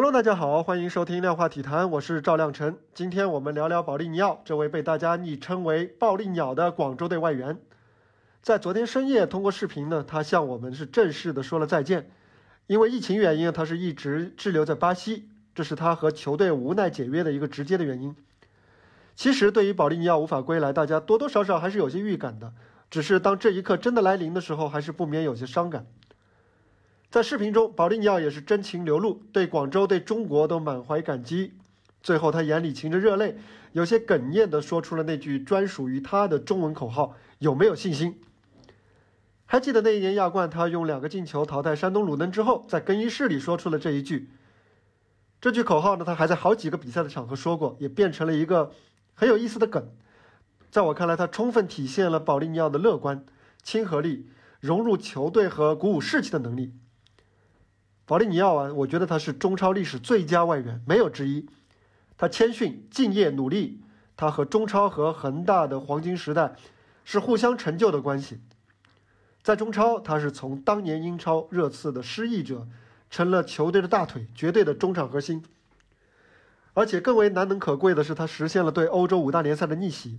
Hello，大家好，欢迎收听量化体坛，我是赵亮晨。今天我们聊聊保利尼奥这位被大家昵称为“暴力鸟”的广州队外援。在昨天深夜，通过视频呢，他向我们是正式的说了再见。因为疫情原因，他是一直滞留在巴西，这是他和球队无奈解约的一个直接的原因。其实，对于保利尼奥无法归来，大家多多少少还是有些预感的。只是当这一刻真的来临的时候，还是不免有些伤感。在视频中，保利尼奥也是真情流露，对广州、对中国都满怀感激。最后，他眼里噙着热泪，有些哽咽地说出了那句专属于他的中文口号：“有没有信心？”还记得那一年亚冠，他用两个进球淘汰山东鲁能之后，在更衣室里说出了这一句。这句口号呢，他还在好几个比赛的场合说过，也变成了一个很有意思的梗。在我看来，他充分体现了保利尼奥的乐观、亲和力、融入球队和鼓舞士气的能力。保利尼奥啊，我觉得他是中超历史最佳外援，没有之一。他谦逊、敬业、努力。他和中超和恒大的黄金时代是互相成就的关系。在中超，他是从当年英超热刺的失意者，成了球队的大腿，绝对的中场核心。而且更为难能可贵的是，他实现了对欧洲五大联赛的逆袭。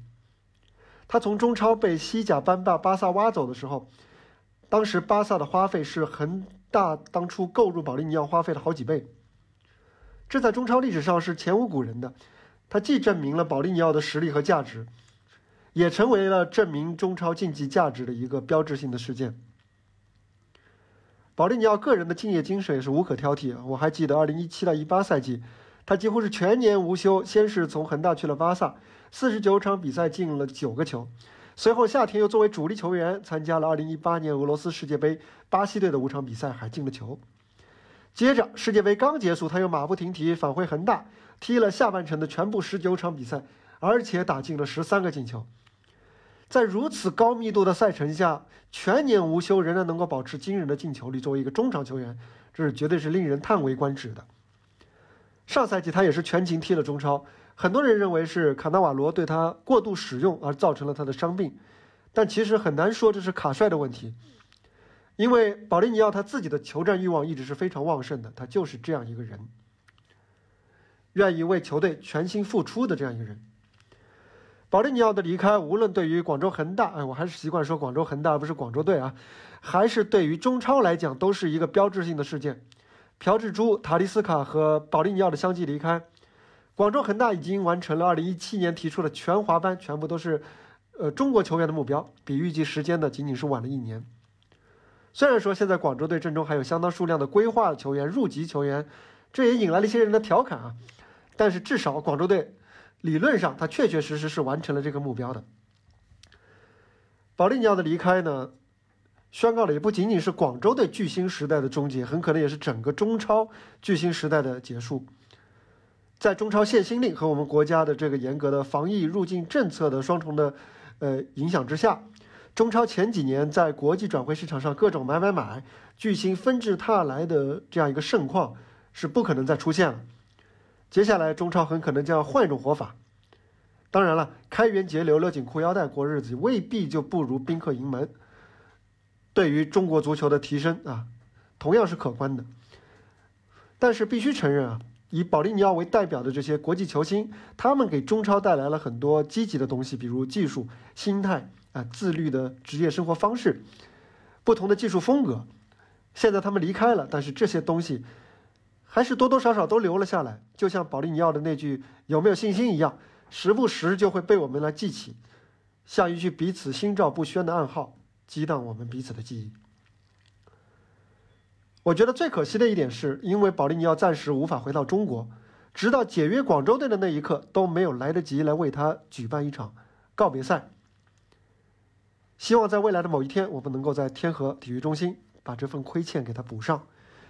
他从中超被西甲班霸巴萨挖走的时候，当时巴萨的花费是恒。大当初购入保利尼奥花费了好几倍，这在中超历史上是前无古人的。他既证明了保利尼奥的实力和价值，也成为了证明中超竞技价值的一个标志性的事件。保利尼奥个人的敬业精神也是无可挑剔。我还记得2017到18赛季，他几乎是全年无休，先是从恒大去了巴萨，四十九场比赛进了九个球。随后夏天又作为主力球员参加了2018年俄罗斯世界杯巴西队的五场比赛，还进了球。接着世界杯刚结束，他又马不停蹄返回恒大，踢了下半程的全部十九场比赛，而且打进了十三个进球。在如此高密度的赛程下，全年无休仍然能够保持惊人的进球率，作为一个中场球员，这是绝对是令人叹为观止的。上赛季他也是全勤踢了中超。很多人认为是卡纳瓦罗对他过度使用而造成了他的伤病，但其实很难说这是卡帅的问题，因为保利尼奥他自己的求战欲望一直是非常旺盛的，他就是这样一个人，愿意为球队全心付出的这样一个人。保利尼奥的离开，无论对于广州恒大，哎，我还是习惯说广州恒大而不是广州队啊，还是对于中超来讲，都是一个标志性的事件。朴智珠、塔利斯卡和保利尼奥的相继离开。广州恒大已经完成了2017年提出的全华班，全部都是，呃，中国球员的目标，比预计时间呢仅仅是晚了一年。虽然说现在广州队阵中还有相当数量的规划球员、入籍球员，这也引来了一些人的调侃啊。但是至少广州队理论上他确确实实是完成了这个目标的。保利尼奥的离开呢，宣告了也不仅仅是广州队巨星时代的终结，很可能也是整个中超巨星时代的结束。在中超限薪令和我们国家的这个严格的防疫入境政策的双重的，呃影响之下，中超前几年在国际转会市场上各种买买买，巨星纷至沓来的这样一个盛况是不可能再出现了。接下来中超很可能将要换一种活法。当然了，开源节流、勒紧裤腰带过日子未必就不如宾客盈门。对于中国足球的提升啊，同样是可观的。但是必须承认啊。以保利尼奥为代表的这些国际球星，他们给中超带来了很多积极的东西，比如技术、心态啊、自律的职业生活方式、不同的技术风格。现在他们离开了，但是这些东西还是多多少少都留了下来。就像保利尼奥的那句“有没有信心”一样，时不时就会被我们来记起，像一句彼此心照不宣的暗号，激荡我们彼此的记忆。我觉得最可惜的一点是，因为保利尼奥暂时无法回到中国，直到解约广州队的那一刻都没有来得及来为他举办一场告别赛。希望在未来的某一天，我们能够在天河体育中心把这份亏欠给他补上。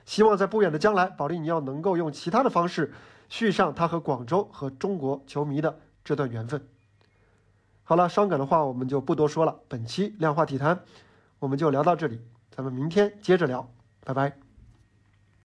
希望在不远的将来，保利尼奥能够用其他的方式续上他和广州和中国球迷的这段缘分。好了，伤感的话我们就不多说了。本期量化体坛我们就聊到这里，咱们明天接着聊。拜拜。